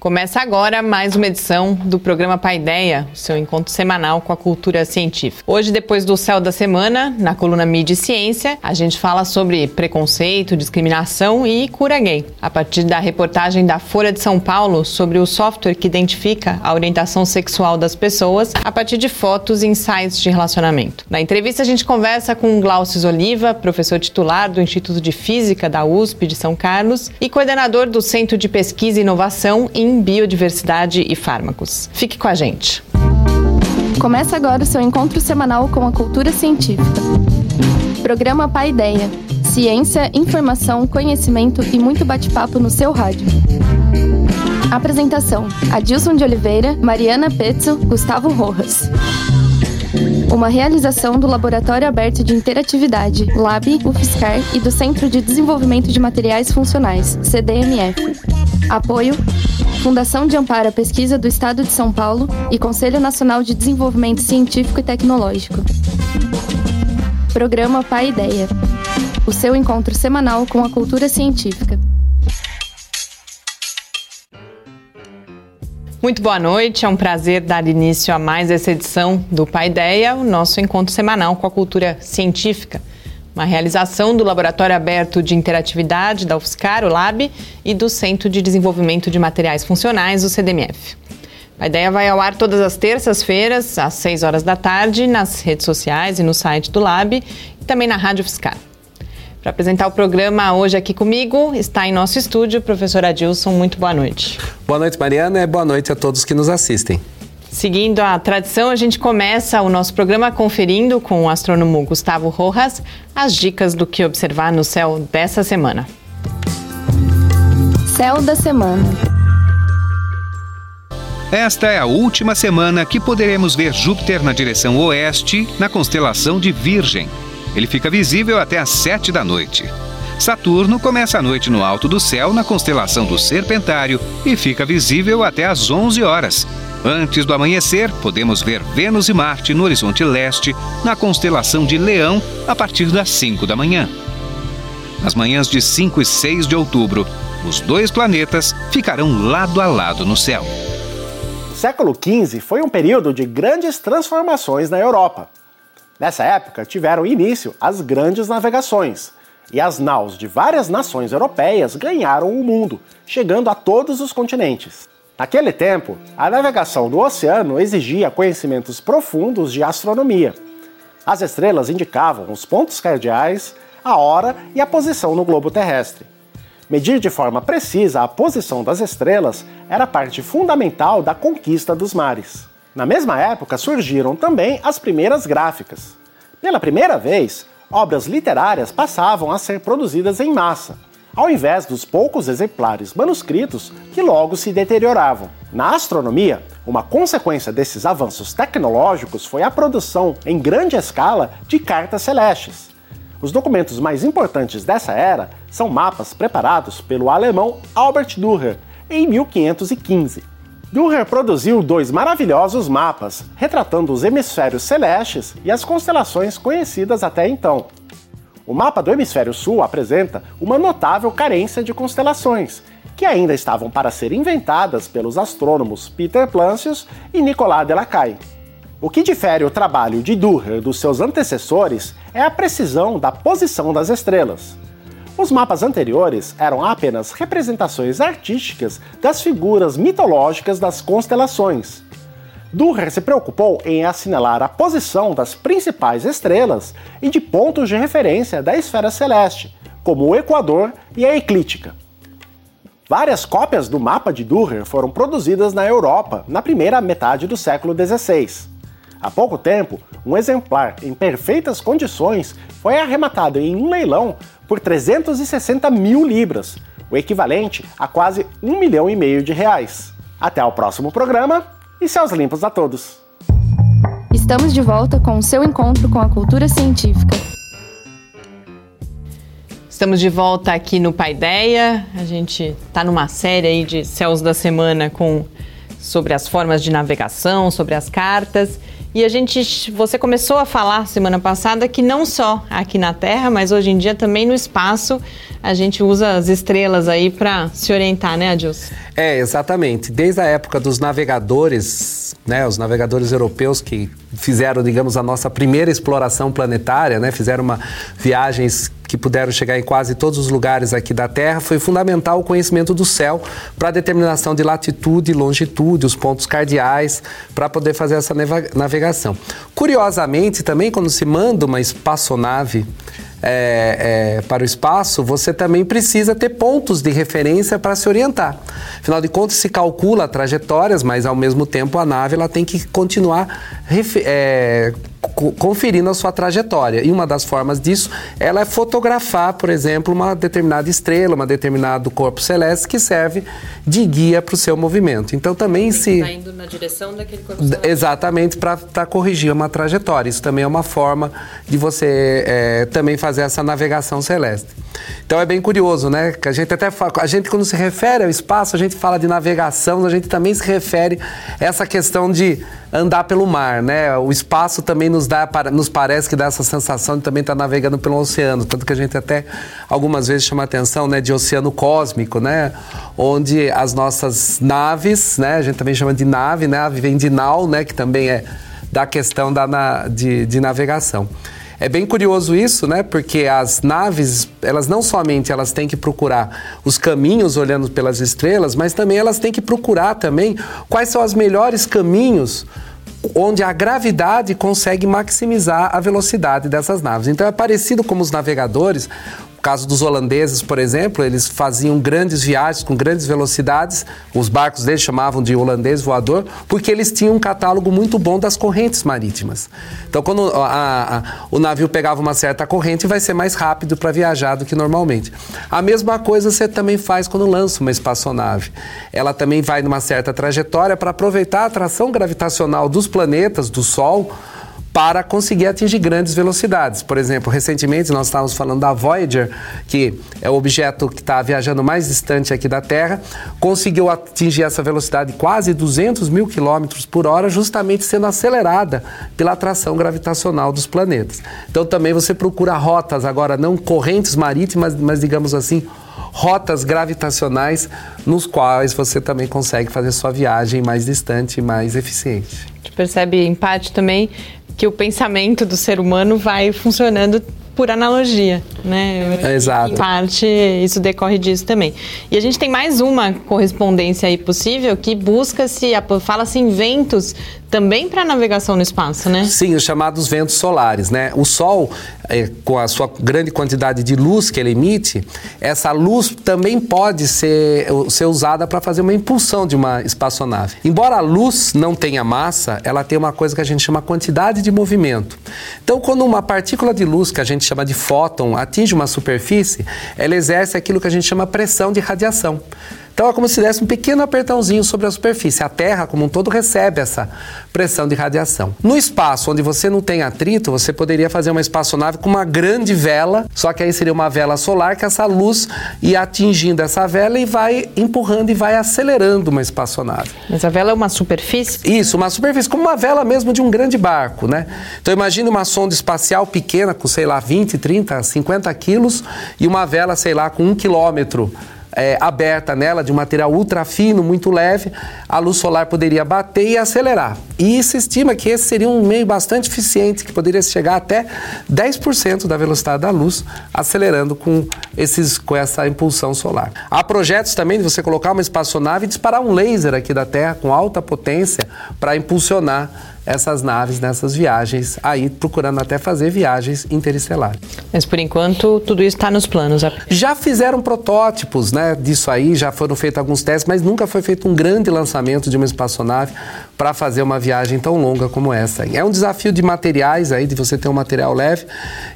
Começa agora mais uma edição do programa Paideia, seu encontro semanal com a cultura científica. Hoje, depois do Céu da Semana, na coluna Mídia e Ciência, a gente fala sobre preconceito, discriminação e cura gay. A partir da reportagem da Folha de São Paulo sobre o software que identifica a orientação sexual das pessoas a partir de fotos em sites de relacionamento. Na entrevista, a gente conversa com Glaucio Oliva, professor titular do Instituto de Física da USP de São Carlos e coordenador do Centro de Pesquisa e Inovação em em biodiversidade e fármacos. Fique com a gente. Começa agora o seu encontro semanal com a cultura científica. Programa Paideia. Ciência, informação, conhecimento e muito bate-papo no seu rádio. Apresentação: Adilson de Oliveira, Mariana Pezzo, Gustavo Rojas. Uma realização do Laboratório Aberto de Interatividade, LAB, UFSCar e do Centro de Desenvolvimento de Materiais Funcionais, CDMF. Apoio Fundação de Amparo à Pesquisa do Estado de São Paulo e Conselho Nacional de Desenvolvimento Científico e Tecnológico. Programa Pai Ideia. O seu encontro semanal com a cultura científica. Muito boa noite, é um prazer dar início a mais essa edição do Pai Ideia, o nosso encontro semanal com a cultura científica uma realização do Laboratório Aberto de Interatividade da UFSCar, o LAB, e do Centro de Desenvolvimento de Materiais Funcionais, o CDMF. A ideia vai ao ar todas as terças-feiras, às 6 horas da tarde, nas redes sociais e no site do Lab, e também na Rádio UFSCar. Para apresentar o programa hoje aqui comigo, está em nosso estúdio o professor Adilson. Muito boa noite. Boa noite, Mariana, e boa noite a todos que nos assistem. Seguindo a tradição, a gente começa o nosso programa conferindo com o astrônomo Gustavo Rojas as dicas do que observar no céu dessa semana. Céu da semana. Esta é a última semana que poderemos ver Júpiter na direção oeste, na constelação de Virgem. Ele fica visível até às sete da noite. Saturno começa a noite no alto do céu, na constelação do Serpentário, e fica visível até às onze horas, Antes do amanhecer, podemos ver Vênus e Marte no horizonte leste, na constelação de Leão, a partir das 5 da manhã. Nas manhãs de 5 e 6 de outubro, os dois planetas ficarão lado a lado no céu. O século XV foi um período de grandes transformações na Europa. Nessa época tiveram início as grandes navegações, e as naus de várias nações europeias ganharam o mundo, chegando a todos os continentes. Naquele tempo, a navegação do oceano exigia conhecimentos profundos de astronomia. As estrelas indicavam os pontos cardeais, a hora e a posição no globo terrestre. Medir de forma precisa a posição das estrelas era parte fundamental da conquista dos mares. Na mesma época surgiram também as primeiras gráficas. Pela primeira vez, obras literárias passavam a ser produzidas em massa ao invés dos poucos exemplares manuscritos que logo se deterioravam. Na astronomia, uma consequência desses avanços tecnológicos foi a produção em grande escala de cartas celestes. Os documentos mais importantes dessa era são mapas preparados pelo alemão Albert Dürer em 1515. Dürer produziu dois maravilhosos mapas retratando os hemisférios celestes e as constelações conhecidas até então. O mapa do hemisfério sul apresenta uma notável carência de constelações, que ainda estavam para ser inventadas pelos astrônomos Peter Plancius e Nicolas Delacaille. O que difere o trabalho de Dürer dos seus antecessores é a precisão da posição das estrelas. Os mapas anteriores eram apenas representações artísticas das figuras mitológicas das constelações, Durrer se preocupou em assinalar a posição das principais estrelas e de pontos de referência da esfera celeste, como o Equador e a eclíptica. Várias cópias do mapa de Durrer foram produzidas na Europa na primeira metade do século XVI. Há pouco tempo, um exemplar em perfeitas condições foi arrematado em um leilão por 360 mil libras, o equivalente a quase um milhão e meio de reais. Até o próximo programa e céus limpos a todos. Estamos de volta com o seu encontro com a cultura científica. Estamos de volta aqui no Paideia. A gente está numa série aí de céus da semana com sobre as formas de navegação, sobre as cartas. E a gente, você começou a falar semana passada que não só aqui na Terra, mas hoje em dia também no espaço, a gente usa as estrelas aí para se orientar, né, Adilson? É, exatamente. Desde a época dos navegadores, né, os navegadores europeus que fizeram, digamos, a nossa primeira exploração planetária, né, fizeram uma, viagens que puderam chegar em quase todos os lugares aqui da Terra, foi fundamental o conhecimento do céu para a determinação de latitude e longitude, os pontos cardeais, para poder fazer essa navegação. Curiosamente, também quando se manda uma espaçonave é, é, para o espaço, você também precisa ter pontos de referência para se orientar. Afinal de contas, se calcula trajetórias, mas ao mesmo tempo a nave ela tem que continuar é, conferindo a sua trajetória. E uma das formas disso ela é fotografar, por exemplo, uma determinada estrela, um determinado corpo celeste que serve de guia para o seu movimento. Então também se está indo na direção daquele corpo celeste. Exatamente para corrigir uma trajetória. Isso também é uma forma de você é, também fazer essa navegação celeste. Então é bem curioso, né? Que a gente até fala, a gente quando se refere ao espaço, a gente fala de navegação, a gente também se refere a essa questão de andar pelo mar, né? O espaço também nos dá, nos parece que dá essa sensação de também estar navegando pelo oceano, tanto que a gente até algumas vezes chama atenção, né, de oceano cósmico, né? Onde as nossas naves, né? A gente também chama de nave, né? Vem de nau, né? Que também é da questão da, na, de, de navegação. É bem curioso isso, né? Porque as naves, elas não somente elas têm que procurar os caminhos olhando pelas estrelas, mas também elas têm que procurar também quais são os melhores caminhos onde a gravidade consegue maximizar a velocidade dessas naves. Então é parecido como os navegadores, caso dos holandeses, por exemplo, eles faziam grandes viagens com grandes velocidades, os barcos deles chamavam de holandês voador, porque eles tinham um catálogo muito bom das correntes marítimas. Então, quando a, a, o navio pegava uma certa corrente, vai ser mais rápido para viajar do que normalmente. A mesma coisa você também faz quando lança uma espaçonave. Ela também vai numa certa trajetória para aproveitar a atração gravitacional dos planetas, do Sol, para conseguir atingir grandes velocidades. Por exemplo, recentemente nós estávamos falando da Voyager, que é o objeto que está viajando mais distante aqui da Terra, conseguiu atingir essa velocidade de quase 200 mil quilômetros por hora, justamente sendo acelerada pela atração gravitacional dos planetas. Então também você procura rotas, agora não correntes marítimas, mas digamos assim, rotas gravitacionais nos quais você também consegue fazer sua viagem mais distante e mais eficiente. A gente percebe em parte também que o pensamento do ser humano vai funcionando por analogia, né? É, exato. Em parte, isso decorre disso também. E a gente tem mais uma correspondência aí possível que busca-se, fala-se em ventos também para navegação no espaço, né? Sim, os chamados ventos solares, né? O Sol, é, com a sua grande quantidade de luz que ele emite, essa luz também pode ser, ser usada para fazer uma impulsão de uma espaçonave. Embora a luz não tenha massa, ela tem uma coisa que a gente chama quantidade de movimento. Então, quando uma partícula de luz, que a gente chama de fóton, atinge uma superfície, ela exerce aquilo que a gente chama pressão de radiação. Então é como se desse um pequeno apertãozinho sobre a superfície. A Terra, como um todo, recebe essa pressão de radiação. No espaço, onde você não tem atrito, você poderia fazer uma espaçonave com uma grande vela, só que aí seria uma vela solar que essa luz ia atingindo essa vela e vai empurrando e vai acelerando uma espaçonave. Mas a vela é uma superfície? Isso, uma superfície, como uma vela mesmo de um grande barco, né? Então imagine uma sonda espacial pequena com, sei lá, 20, 30, 50 quilos e uma vela, sei lá, com um quilômetro é, aberta nela, de um material ultra fino, muito leve, a luz solar poderia bater e acelerar. E se estima que esse seria um meio bastante eficiente, que poderia chegar até 10% da velocidade da luz, acelerando com, esses, com essa impulsão solar. Há projetos também de você colocar uma espaçonave e disparar um laser aqui da Terra com alta potência para impulsionar essas naves nessas viagens, aí procurando até fazer viagens interestelares. Mas por enquanto tudo isso está nos planos. Já fizeram protótipos né, disso aí, já foram feitos alguns testes, mas nunca foi feito um grande lançamento de uma espaçonave para fazer uma viagem tão longa como essa. É um desafio de materiais aí, de você ter um material leve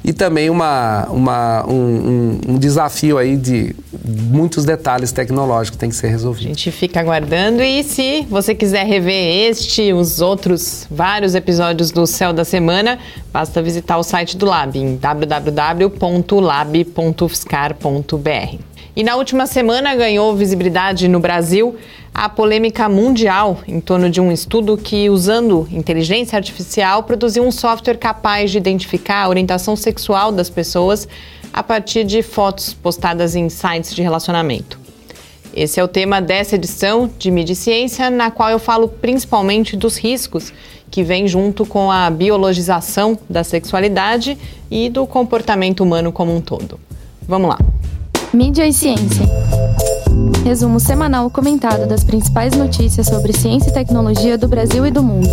e também uma, uma, um, um, um desafio aí de muitos detalhes tecnológicos que tem que ser resolvido. A gente fica aguardando e se você quiser rever este, os outros vários episódios do Céu da Semana, basta visitar o site do Lab em www.lab.fiscar.br. E na última semana ganhou visibilidade no Brasil a polêmica mundial em torno de um estudo que, usando inteligência artificial, produziu um software capaz de identificar a orientação sexual das pessoas a partir de fotos postadas em sites de relacionamento. Esse é o tema dessa edição de Mídia Ciência, na qual eu falo principalmente dos riscos que vêm junto com a biologização da sexualidade e do comportamento humano como um todo. Vamos lá. Mídia e Ciência. Resumo semanal comentado das principais notícias sobre ciência e tecnologia do Brasil e do mundo.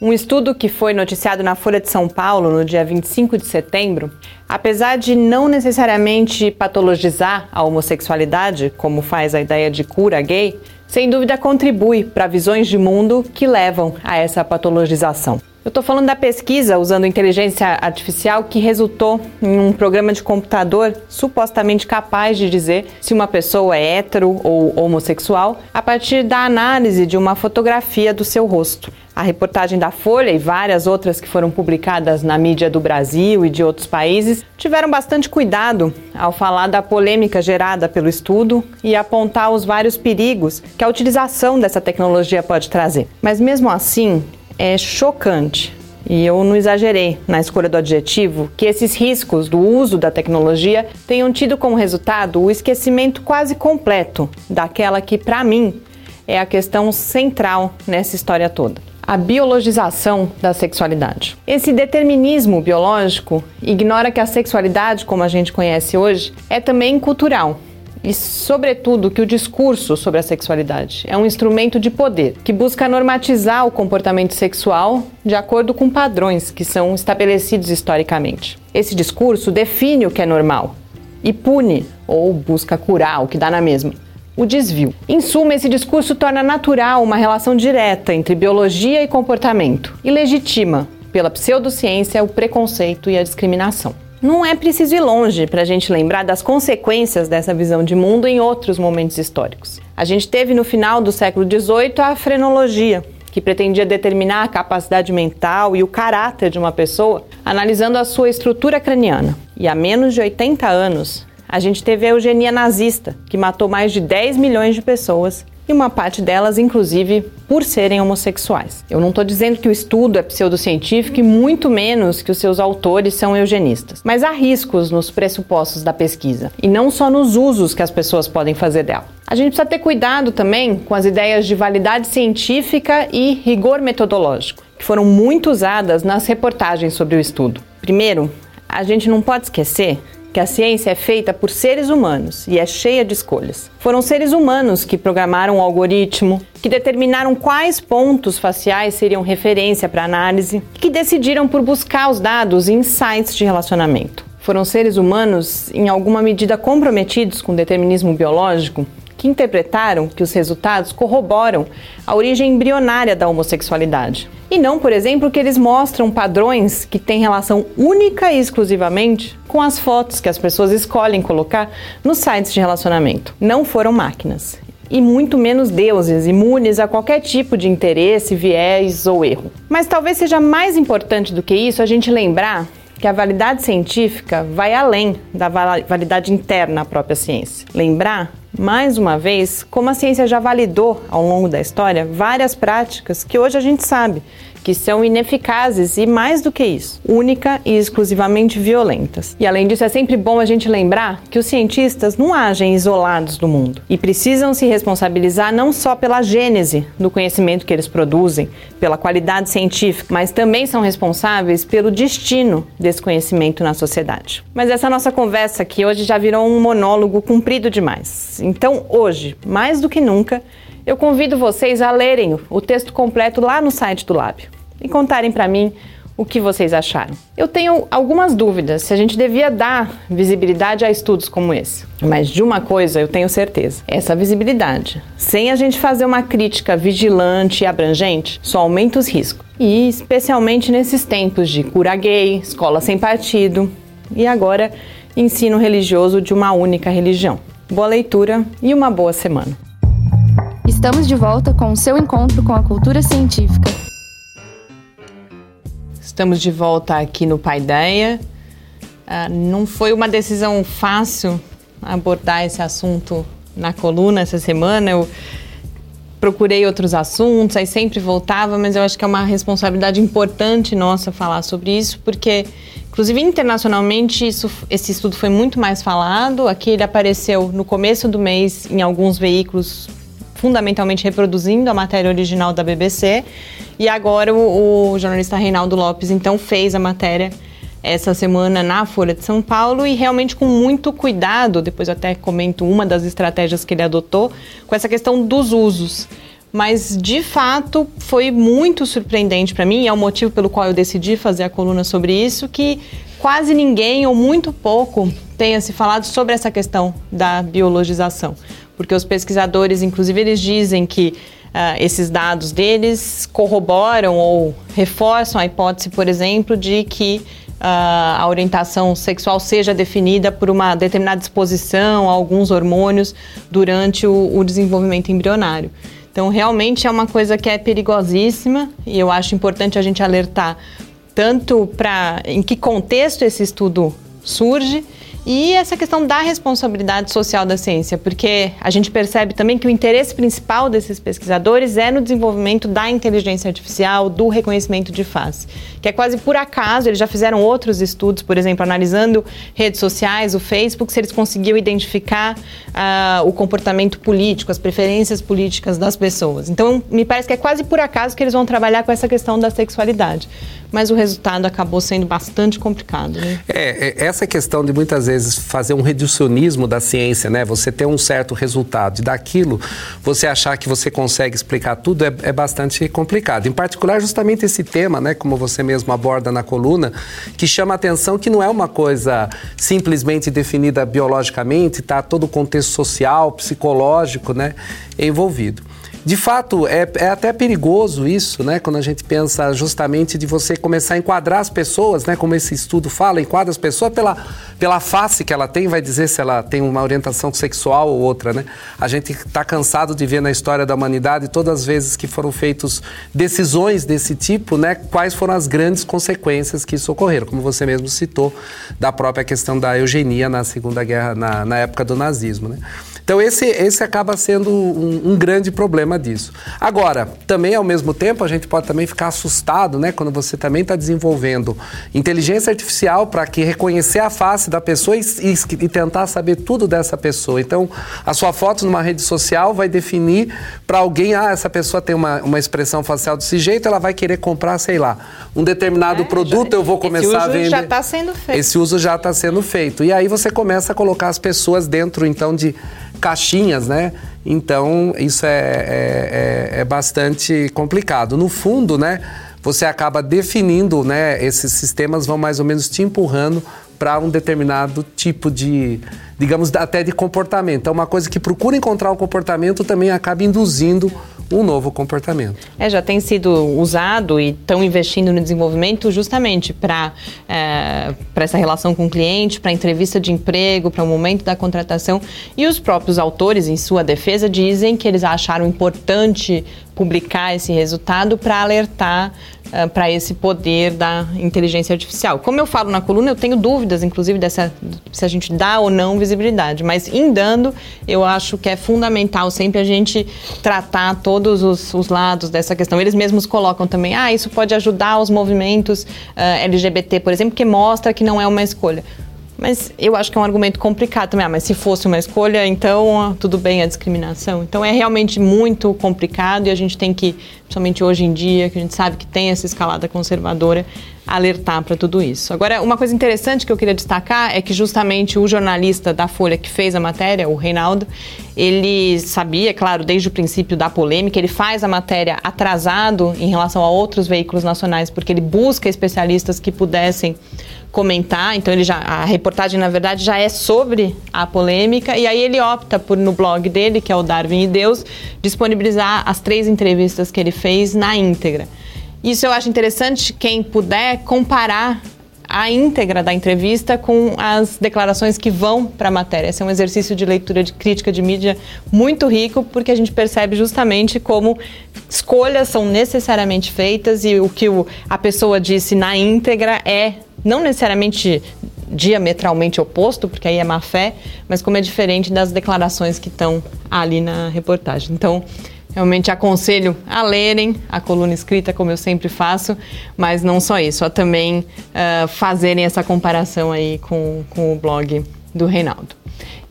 Um estudo que foi noticiado na Folha de São Paulo no dia 25 de setembro, apesar de não necessariamente patologizar a homossexualidade, como faz a ideia de cura gay, sem dúvida contribui para visões de mundo que levam a essa patologização. Eu estou falando da pesquisa usando inteligência artificial que resultou em um programa de computador supostamente capaz de dizer se uma pessoa é hétero ou homossexual a partir da análise de uma fotografia do seu rosto. A reportagem da Folha e várias outras que foram publicadas na mídia do Brasil e de outros países tiveram bastante cuidado ao falar da polêmica gerada pelo estudo e apontar os vários perigos que a utilização dessa tecnologia pode trazer. Mas mesmo assim, é chocante, e eu não exagerei na escolha do adjetivo, que esses riscos do uso da tecnologia tenham tido como resultado o esquecimento quase completo daquela que, para mim, é a questão central nessa história toda. A biologização da sexualidade. Esse determinismo biológico ignora que a sexualidade, como a gente conhece hoje, é também cultural e, sobretudo, que o discurso sobre a sexualidade é um instrumento de poder que busca normatizar o comportamento sexual de acordo com padrões que são estabelecidos historicamente. Esse discurso define o que é normal e pune ou busca curar o que dá na mesma. O desvio. Em suma, esse discurso torna natural uma relação direta entre biologia e comportamento e legitima, pela pseudociência, o preconceito e a discriminação. Não é preciso ir longe para a gente lembrar das consequências dessa visão de mundo em outros momentos históricos. A gente teve no final do século XVIII a frenologia, que pretendia determinar a capacidade mental e o caráter de uma pessoa analisando a sua estrutura craniana. E há menos de 80 anos, a gente teve a eugenia nazista, que matou mais de 10 milhões de pessoas e uma parte delas, inclusive, por serem homossexuais. Eu não estou dizendo que o estudo é pseudocientífico e muito menos que os seus autores são eugenistas, mas há riscos nos pressupostos da pesquisa e não só nos usos que as pessoas podem fazer dela. A gente precisa ter cuidado também com as ideias de validade científica e rigor metodológico, que foram muito usadas nas reportagens sobre o estudo. Primeiro, a gente não pode esquecer que a ciência é feita por seres humanos e é cheia de escolhas. Foram seres humanos que programaram o algoritmo, que determinaram quais pontos faciais seriam referência para análise e que decidiram por buscar os dados em sites de relacionamento. Foram seres humanos, em alguma medida comprometidos com o determinismo biológico, que interpretaram que os resultados corroboram a origem embrionária da homossexualidade. E não, por exemplo, que eles mostram padrões que têm relação única e exclusivamente com as fotos que as pessoas escolhem colocar nos sites de relacionamento. Não foram máquinas. E muito menos deuses imunes a qualquer tipo de interesse, viés ou erro. Mas talvez seja mais importante do que isso a gente lembrar que a validade científica vai além da validade interna à própria ciência. Lembrar, mais uma vez, como a ciência já validou ao longo da história várias práticas que hoje a gente sabe que são ineficazes e, mais do que isso, única e exclusivamente violentas. E além disso, é sempre bom a gente lembrar que os cientistas não agem isolados do mundo e precisam se responsabilizar não só pela gênese do conhecimento que eles produzem, pela qualidade científica, mas também são responsáveis pelo destino desse conhecimento na sociedade. Mas essa nossa conversa aqui hoje já virou um monólogo comprido demais. Então, hoje, mais do que nunca, eu convido vocês a lerem o texto completo lá no site do Lábio e contarem para mim o que vocês acharam. Eu tenho algumas dúvidas se a gente devia dar visibilidade a estudos como esse. Mas de uma coisa eu tenho certeza: essa visibilidade, sem a gente fazer uma crítica vigilante e abrangente, só aumenta os riscos. E especialmente nesses tempos de cura gay, escola sem partido e agora ensino religioso de uma única religião. Boa leitura e uma boa semana. Estamos de volta com o seu encontro com a cultura científica. Estamos de volta aqui no Paideia. Ah, não foi uma decisão fácil abordar esse assunto na coluna essa semana. Eu procurei outros assuntos, aí sempre voltava, mas eu acho que é uma responsabilidade importante nossa falar sobre isso, porque, inclusive internacionalmente, isso, esse estudo foi muito mais falado. Aqui ele apareceu no começo do mês em alguns veículos, fundamentalmente reproduzindo a matéria original da BBC, e agora o, o jornalista Reinaldo Lopes então fez a matéria essa semana na Folha de São Paulo e realmente com muito cuidado, depois eu até comento uma das estratégias que ele adotou, com essa questão dos usos. Mas de fato foi muito surpreendente para mim, é o motivo pelo qual eu decidi fazer a coluna sobre isso, que quase ninguém ou muito pouco tenha se falado sobre essa questão da biologização. Porque os pesquisadores, inclusive, eles dizem que Uh, esses dados deles corroboram ou reforçam a hipótese, por exemplo, de que a orientação sexual seja definida por uma determinada exposição a alguns hormônios durante o, o desenvolvimento embrionário. Então, realmente é uma coisa que é perigosíssima e eu acho importante a gente alertar tanto para em que contexto esse estudo surge e essa questão da responsabilidade social da ciência, porque a gente percebe também que o interesse principal desses pesquisadores é no desenvolvimento da inteligência artificial, do reconhecimento de face, que é quase por acaso, eles já fizeram outros estudos, por exemplo, analisando redes sociais, o Facebook, se eles conseguiam identificar uh, o comportamento político, as preferências políticas das pessoas. Então, me parece que é quase por acaso que eles vão trabalhar com essa questão da sexualidade mas o resultado acabou sendo bastante complicado. Né? É, é, essa questão de muitas vezes fazer um reducionismo da ciência, né? Você ter um certo resultado e daquilo você achar que você consegue explicar tudo é, é bastante complicado. Em particular, justamente esse tema, né? Como você mesmo aborda na coluna, que chama a atenção que não é uma coisa simplesmente definida biologicamente, tá? Todo o contexto social, psicológico, né? Envolvido. De fato, é, é até perigoso isso, né? Quando a gente pensa justamente de você começar a enquadrar as pessoas, né? Como esse estudo fala, enquadra as pessoas pela, pela face que ela tem, vai dizer se ela tem uma orientação sexual ou outra, né? A gente está cansado de ver na história da humanidade todas as vezes que foram feitas decisões desse tipo, né? Quais foram as grandes consequências que isso ocorreram, como você mesmo citou, da própria questão da eugenia na Segunda Guerra, na, na época do nazismo, né? Então, esse, esse acaba sendo um, um, grande problema disso. Agora, também ao mesmo tempo, a gente pode também ficar assustado, né? Quando você também está desenvolvendo inteligência artificial para que reconhecer a face da pessoa e, e, e, tentar saber tudo dessa pessoa. Então, a sua foto numa rede social vai definir para alguém, ah, essa pessoa tem uma, uma expressão facial desse jeito, ela vai querer comprar, sei lá, um determinado é, produto, já, eu vou começar a vender. Esse uso já está sendo feito. Esse uso já está sendo feito. E aí você começa a colocar as pessoas dentro, então, de caixinhas, né? Então, isso é, é, é, é bastante complicado. No fundo, né? Você acaba definindo, né? Esses sistemas vão mais ou menos te empurrando para um determinado tipo de, digamos, até de comportamento. Então, uma coisa que procura encontrar um comportamento também acaba induzindo um novo comportamento. É, já tem sido usado e estão investindo no desenvolvimento justamente para é, essa relação com o cliente, para entrevista de emprego, para o momento da contratação. E os próprios autores, em sua defesa, dizem que eles acharam importante publicar esse resultado para alertar uh, para esse poder da inteligência artificial. Como eu falo na coluna, eu tenho dúvidas, inclusive, dessa, se a gente dá ou não visibilidade, mas em dando, eu acho que é fundamental sempre a gente tratar todos os, os lados dessa questão. Eles mesmos colocam também, ah, isso pode ajudar os movimentos uh, eh, LGBT, por exemplo, que mostra que não é uma escolha. Mas eu acho que é um argumento complicado também. Ah, mas se fosse uma escolha, então tudo bem a discriminação. Então é realmente muito complicado e a gente tem que, principalmente hoje em dia, que a gente sabe que tem essa escalada conservadora, alertar para tudo isso. Agora, uma coisa interessante que eu queria destacar é que justamente o jornalista da Folha que fez a matéria, o Reinaldo, ele sabia, claro, desde o princípio da polêmica, ele faz a matéria atrasado em relação a outros veículos nacionais, porque ele busca especialistas que pudessem comentar, então ele já a reportagem na verdade já é sobre a polêmica e aí ele opta por no blog dele, que é o Darwin e Deus, disponibilizar as três entrevistas que ele fez na íntegra. Isso eu acho interessante quem puder comparar a íntegra da entrevista com as declarações que vão para a matéria. Esse é um exercício de leitura de crítica de mídia muito rico, porque a gente percebe justamente como escolhas são necessariamente feitas e o que o, a pessoa disse na íntegra é não necessariamente diametralmente oposto, porque aí é má fé, mas como é diferente das declarações que estão ali na reportagem. Então, Realmente aconselho a lerem a coluna escrita, como eu sempre faço, mas não só isso, a também uh, fazerem essa comparação aí com, com o blog do Reinaldo.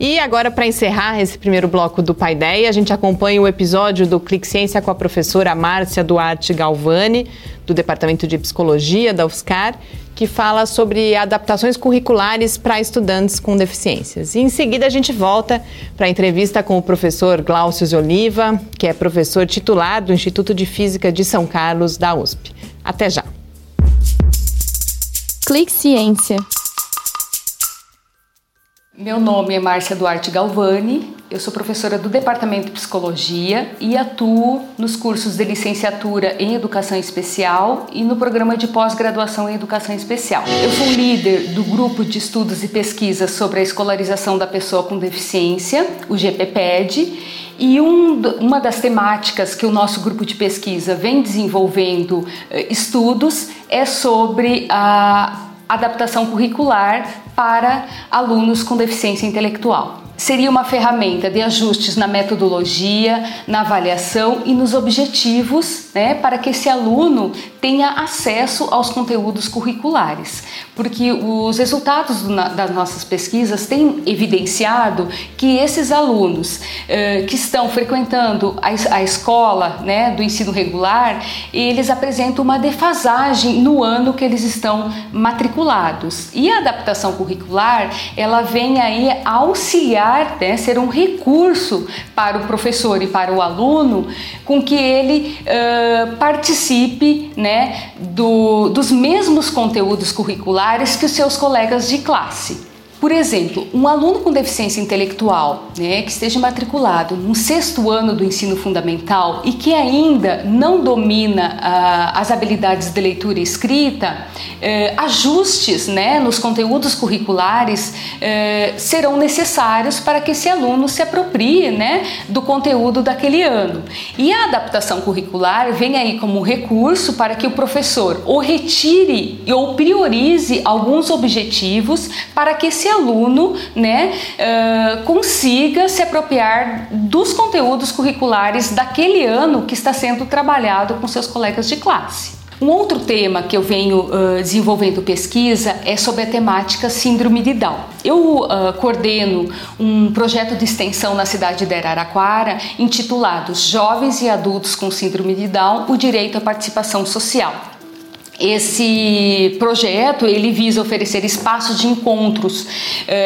E agora, para encerrar esse primeiro bloco do Pai Ideia, a gente acompanha o episódio do Clique Ciência com a professora Márcia Duarte Galvani, do Departamento de Psicologia da UFSCar, que fala sobre adaptações curriculares para estudantes com deficiências. E em seguida a gente volta para a entrevista com o professor Glaucio Oliva, que é professor titular do Instituto de Física de São Carlos, da USP. Até já! Clique Ciência. Meu nome é Márcia Duarte Galvani, eu sou professora do Departamento de Psicologia e atuo nos cursos de licenciatura em Educação Especial e no programa de pós-graduação em Educação Especial. Eu sou líder do grupo de estudos e pesquisas sobre a escolarização da pessoa com deficiência, o GPPED, e um, uma das temáticas que o nosso grupo de pesquisa vem desenvolvendo eh, estudos é sobre a adaptação curricular para alunos com deficiência intelectual seria uma ferramenta de ajustes na metodologia, na avaliação e nos objetivos, né, para que esse aluno tenha acesso aos conteúdos curriculares. Porque os resultados das nossas pesquisas têm evidenciado que esses alunos eh, que estão frequentando a, a escola né, do ensino regular, eles apresentam uma defasagem no ano que eles estão matriculados. E a adaptação curricular, ela vem aí auxiliar né, ser um recurso para o professor e para o aluno, com que ele uh, participe né, do, dos mesmos conteúdos curriculares que os seus colegas de classe. Por exemplo, um aluno com deficiência intelectual né, que esteja matriculado no sexto ano do ensino fundamental e que ainda não domina ah, as habilidades de leitura e escrita, eh, ajustes né, nos conteúdos curriculares eh, serão necessários para que esse aluno se aproprie né, do conteúdo daquele ano. E a adaptação curricular vem aí como recurso para que o professor ou retire ou priorize alguns objetivos para que esse esse aluno né, uh, consiga se apropriar dos conteúdos curriculares daquele ano que está sendo trabalhado com seus colegas de classe. Um outro tema que eu venho uh, desenvolvendo pesquisa é sobre a temática Síndrome de Down. Eu uh, coordeno um projeto de extensão na cidade de Araraquara intitulado Jovens e Adultos com Síndrome de Down: O Direito à Participação Social. Esse projeto ele visa oferecer espaços de encontros uh,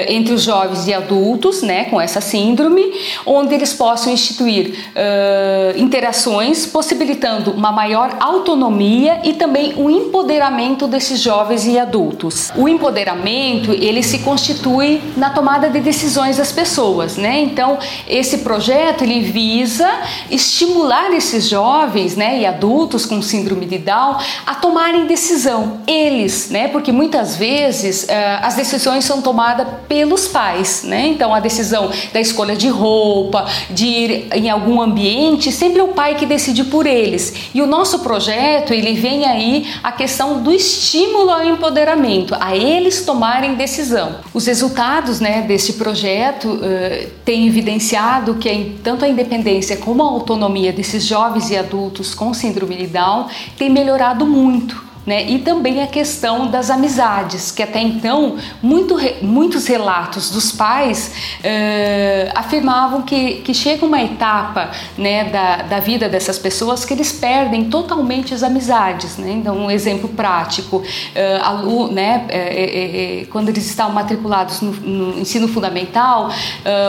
entre os jovens e adultos, né, com essa síndrome, onde eles possam instituir uh, interações, possibilitando uma maior autonomia e também o empoderamento desses jovens e adultos. O empoderamento ele se constitui na tomada de decisões das pessoas, né? Então esse projeto ele visa estimular esses jovens, né, e adultos com síndrome de Down a tomarem decisão, eles, né? Porque muitas vezes uh, as decisões são tomadas pelos pais, né? Então a decisão da escolha de roupa, de ir em algum ambiente, sempre é o pai que decide por eles. E o nosso projeto, ele vem aí a questão do estímulo ao empoderamento, a eles tomarem decisão. Os resultados, né, deste projeto uh, têm evidenciado que tanto a independência como a autonomia desses jovens e adultos com síndrome de Down tem melhorado muito. Né? E também a questão das amizades, que até então muito, muitos relatos dos pais uh, afirmavam que, que chega uma etapa né, da, da vida dessas pessoas que eles perdem totalmente as amizades. Né? Então, um exemplo prático: uh, alu, né, é, quando eles estavam matriculados no, no ensino fundamental,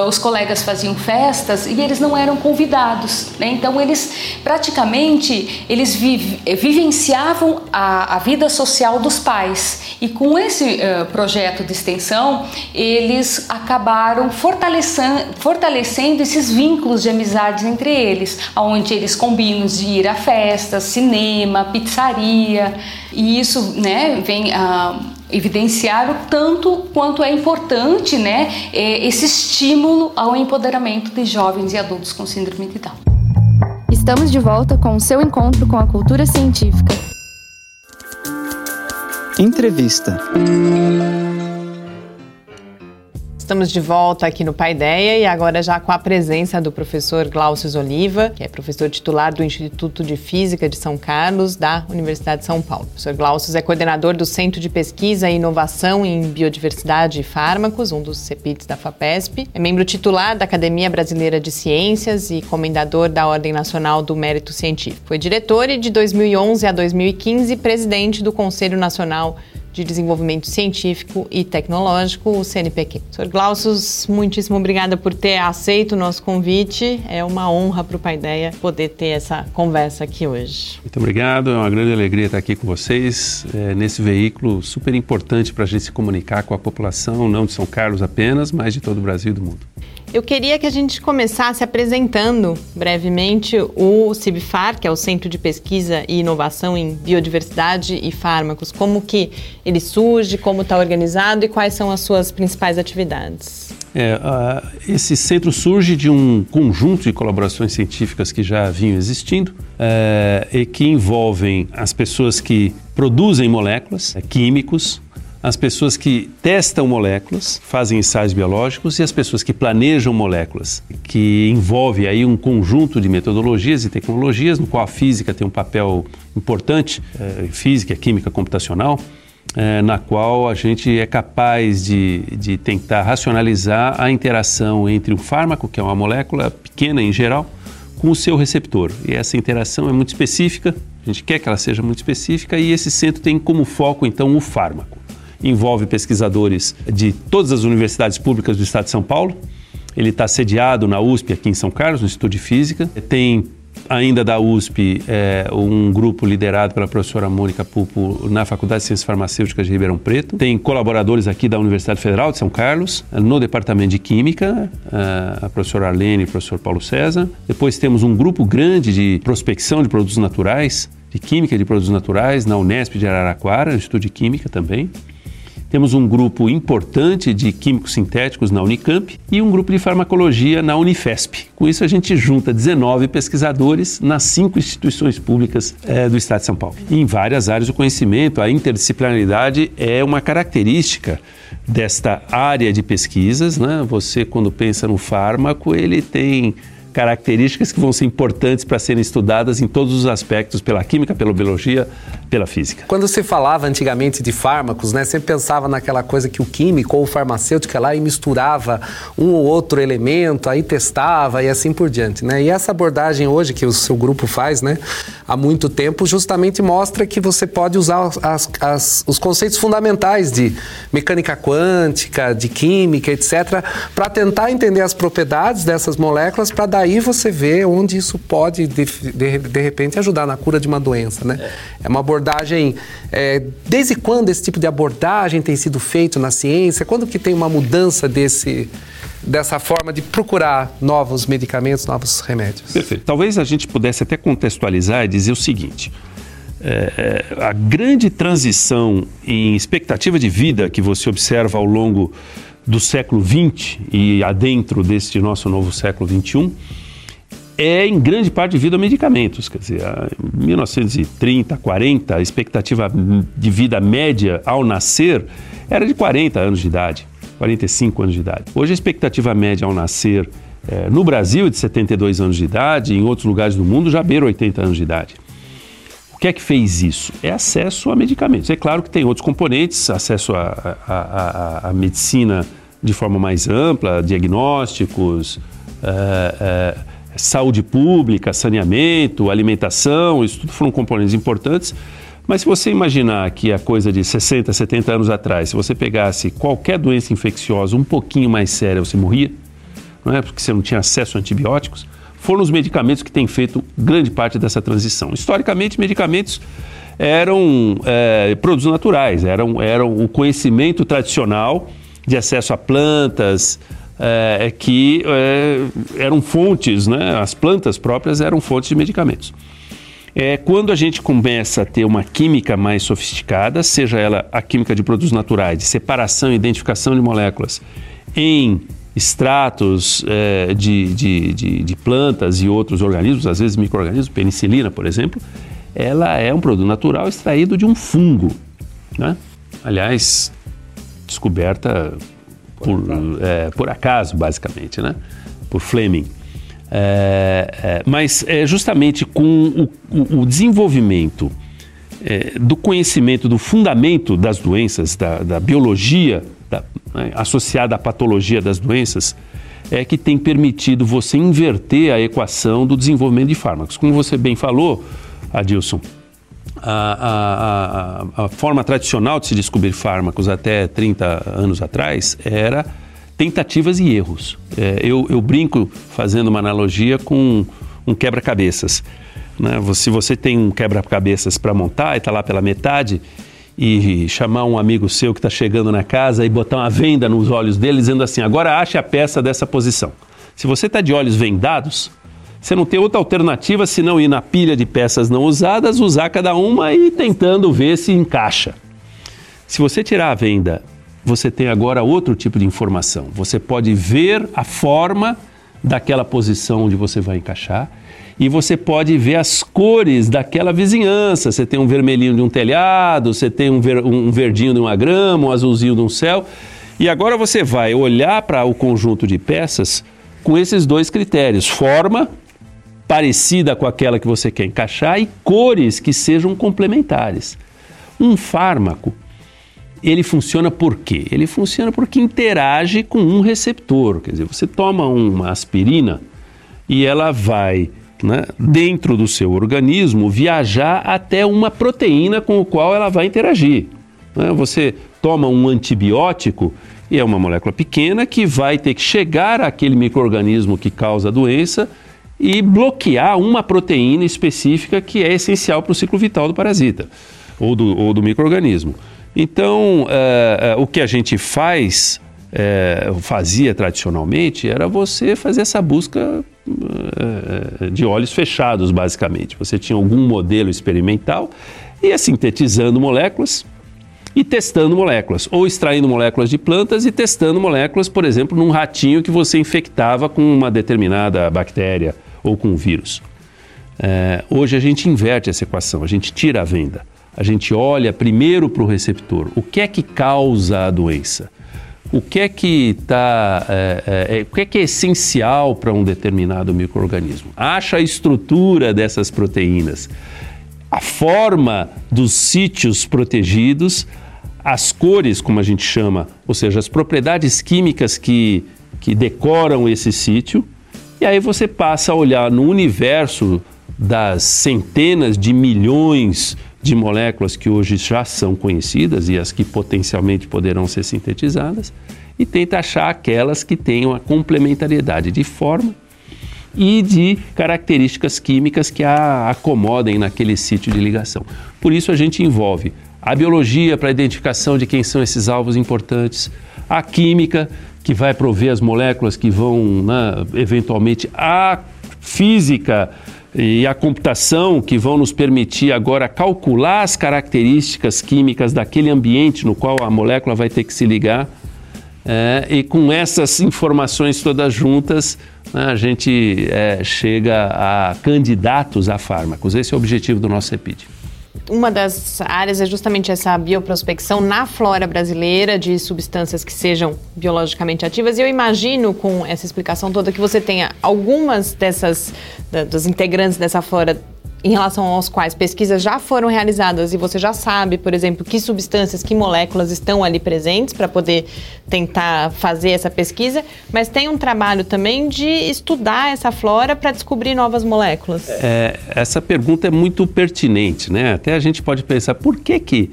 os colegas faziam festas e eles não eram convidados. Né? Então, eles praticamente eles vive, vivenciavam a a, vida social dos pais. E com esse uh, projeto de extensão, eles acabaram fortalecendo, fortalecendo esses vínculos de amizades entre eles, onde eles combinam de ir a festas, cinema, pizzaria. E isso né, vem a. evidenciar o tanto quanto é importante né, é, esse estímulo ao empoderamento de jovens e adultos com síndrome de Down. Estamos de volta com o seu encontro com a cultura científica. Entrevista. Estamos de volta aqui no Paideia e agora já com a presença do professor Glaucio Oliva, que é professor titular do Instituto de Física de São Carlos, da Universidade de São Paulo. O professor Glaucio é coordenador do Centro de Pesquisa e Inovação em Biodiversidade e Fármacos, um dos CEPITs da FAPESP. É membro titular da Academia Brasileira de Ciências e comendador da Ordem Nacional do Mérito Científico. Foi diretor e de 2011 a 2015 presidente do Conselho Nacional de Desenvolvimento Científico e Tecnológico, o CNPq. Sr. Glaucius, muitíssimo obrigada por ter aceito o nosso convite. É uma honra para o Paideia poder ter essa conversa aqui hoje. Muito obrigado, é uma grande alegria estar aqui com vocês é, nesse veículo super importante para a gente se comunicar com a população, não de São Carlos apenas, mas de todo o Brasil e do mundo. Eu queria que a gente começasse apresentando brevemente o CIBFAR, que é o Centro de Pesquisa e Inovação em Biodiversidade e Fármacos. Como que ele surge, como está organizado e quais são as suas principais atividades? É, uh, esse centro surge de um conjunto de colaborações científicas que já vinham existindo uh, e que envolvem as pessoas que produzem moléculas, uh, químicos, as pessoas que testam moléculas, fazem ensaios biológicos e as pessoas que planejam moléculas, que envolve aí um conjunto de metodologias e tecnologias, no qual a física tem um papel importante, é, física, química computacional, é, na qual a gente é capaz de, de tentar racionalizar a interação entre um fármaco, que é uma molécula pequena em geral, com o seu receptor. E essa interação é muito específica, a gente quer que ela seja muito específica, e esse centro tem como foco, então, o fármaco envolve pesquisadores de todas as universidades públicas do estado de São Paulo. Ele está sediado na USP, aqui em São Carlos, no Instituto de Física. Tem ainda da USP é, um grupo liderado pela professora Mônica Pupo na Faculdade de Ciências Farmacêuticas de Ribeirão Preto. Tem colaboradores aqui da Universidade Federal de São Carlos, no Departamento de Química, a professora Arlene e o professor Paulo César. Depois temos um grupo grande de prospecção de produtos naturais, de Química de Produtos Naturais, na Unesp de Araraquara, no Instituto de Química também. Temos um grupo importante de químicos sintéticos na Unicamp e um grupo de farmacologia na Unifesp. Com isso, a gente junta 19 pesquisadores nas cinco instituições públicas é, do Estado de São Paulo. Em várias áreas do conhecimento, a interdisciplinaridade é uma característica desta área de pesquisas. Né? Você, quando pensa no fármaco, ele tem características que vão ser importantes para serem estudadas em todos os aspectos, pela química, pela biologia, pela física. Quando se falava antigamente de fármacos, né, sempre pensava naquela coisa que o químico ou o farmacêutico ia lá e misturava um ou outro elemento, aí testava e assim por diante. Né? E essa abordagem hoje que o seu grupo faz né, há muito tempo justamente mostra que você pode usar as, as, os conceitos fundamentais de mecânica quântica, de química, etc., para tentar entender as propriedades dessas moléculas para dar aí você vê onde isso pode, de, de, de repente, ajudar na cura de uma doença, né? É, é uma abordagem... É, desde quando esse tipo de abordagem tem sido feito na ciência? Quando que tem uma mudança desse dessa forma de procurar novos medicamentos, novos remédios. Perfeito. Talvez a gente pudesse até contextualizar e dizer o seguinte: é, é a grande transição em expectativa de vida que você observa ao longo do século XX e adentro deste nosso novo século XXI é em grande parte devido a medicamentos. Quer dizer, em 1930, 40, a expectativa de vida média ao nascer era de 40 anos de idade, 45 anos de idade. Hoje a expectativa média ao nascer é, no Brasil é de 72 anos de idade, em outros lugares do mundo já beira 80 anos de idade que é que fez isso? É acesso a medicamentos. É claro que tem outros componentes, acesso à medicina de forma mais ampla, diagnósticos, é, é, saúde pública, saneamento, alimentação, isso tudo foram componentes importantes. Mas se você imaginar que a coisa de 60, 70 anos atrás, se você pegasse qualquer doença infecciosa um pouquinho mais séria, você morria, não é? Porque você não tinha acesso a antibióticos foram os medicamentos que têm feito grande parte dessa transição. Historicamente, medicamentos eram é, produtos naturais, eram, eram o conhecimento tradicional de acesso a plantas, é, que é, eram fontes, né? as plantas próprias eram fontes de medicamentos. É, quando a gente começa a ter uma química mais sofisticada, seja ela a química de produtos naturais, de separação e identificação de moléculas, em extratos é, de, de, de, de, plantas e outros organismos, às vezes micro-organismos, penicilina, por exemplo, ela é um produto natural extraído de um fungo. Né? Aliás, descoberta por, é, por acaso, basicamente, né? Por Fleming. É, é, mas é justamente com o, o, o desenvolvimento é, do conhecimento do fundamento das doenças, da, da biologia né, associada à patologia das doenças, é que tem permitido você inverter a equação do desenvolvimento de fármacos. Como você bem falou, Adilson, a, a, a, a forma tradicional de se descobrir fármacos até 30 anos atrás era tentativas e erros. É, eu, eu, brinco fazendo uma analogia com um quebra-cabeças. Né? Se você tem um quebra-cabeças para montar e está lá pela metade, e chamar um amigo seu que está chegando na casa e botar uma venda nos olhos dele, dizendo assim: agora ache a peça dessa posição. Se você está de olhos vendados, você não tem outra alternativa senão ir na pilha de peças não usadas, usar cada uma e tentando ver se encaixa. Se você tirar a venda, você tem agora outro tipo de informação. Você pode ver a forma daquela posição onde você vai encaixar e você pode ver as cores daquela vizinhança. Você tem um vermelhinho de um telhado, você tem um, ver, um verdinho de uma grama, um azulzinho de um céu. E agora você vai olhar para o conjunto de peças com esses dois critérios: forma parecida com aquela que você quer encaixar e cores que sejam complementares. Um fármaco, ele funciona por quê? Ele funciona porque interage com um receptor. Quer dizer, você toma uma aspirina e ela vai né, dentro do seu organismo, viajar até uma proteína com o qual ela vai interagir. Né? Você toma um antibiótico e é uma molécula pequena que vai ter que chegar àquele microorganismo que causa a doença e bloquear uma proteína específica que é essencial para o ciclo vital do parasita ou do, do microorganismo. Então, é, é, o que a gente faz, é, fazia tradicionalmente, era você fazer essa busca eh, de olhos fechados, basicamente. Você tinha algum modelo experimental, ia sintetizando moléculas e testando moléculas, ou extraindo moléculas de plantas e testando moléculas, por exemplo, num ratinho que você infectava com uma determinada bactéria ou com um vírus. É, hoje a gente inverte essa equação, a gente tira a venda. A gente olha primeiro para o receptor. O que é que causa a doença? O que é que está, é, é, é, o que é que é essencial para um determinado microorganismo? Acha a estrutura dessas proteínas, a forma dos sítios protegidos, as cores, como a gente chama, ou seja, as propriedades químicas que, que decoram esse sítio, e aí você passa a olhar no universo das centenas de milhões de moléculas que hoje já são conhecidas e as que potencialmente poderão ser sintetizadas, e tenta achar aquelas que tenham a complementariedade de forma e de características químicas que a acomodem naquele sítio de ligação. Por isso a gente envolve a biologia para a identificação de quem são esses alvos importantes, a química que vai prover as moléculas que vão, né, eventualmente, a física e a computação que vão nos permitir agora calcular as características químicas daquele ambiente no qual a molécula vai ter que se ligar. É, e com essas informações todas juntas, né, a gente é, chega a candidatos a fármacos. Esse é o objetivo do nosso CEPID uma das áreas é justamente essa bioprospecção na flora brasileira de substâncias que sejam biologicamente ativas. E eu imagino, com essa explicação toda, que você tenha algumas dessas, das integrantes dessa flora em relação aos quais pesquisas já foram realizadas e você já sabe, por exemplo, que substâncias, que moléculas estão ali presentes para poder tentar fazer essa pesquisa, mas tem um trabalho também de estudar essa flora para descobrir novas moléculas. É, essa pergunta é muito pertinente, né? Até a gente pode pensar por que que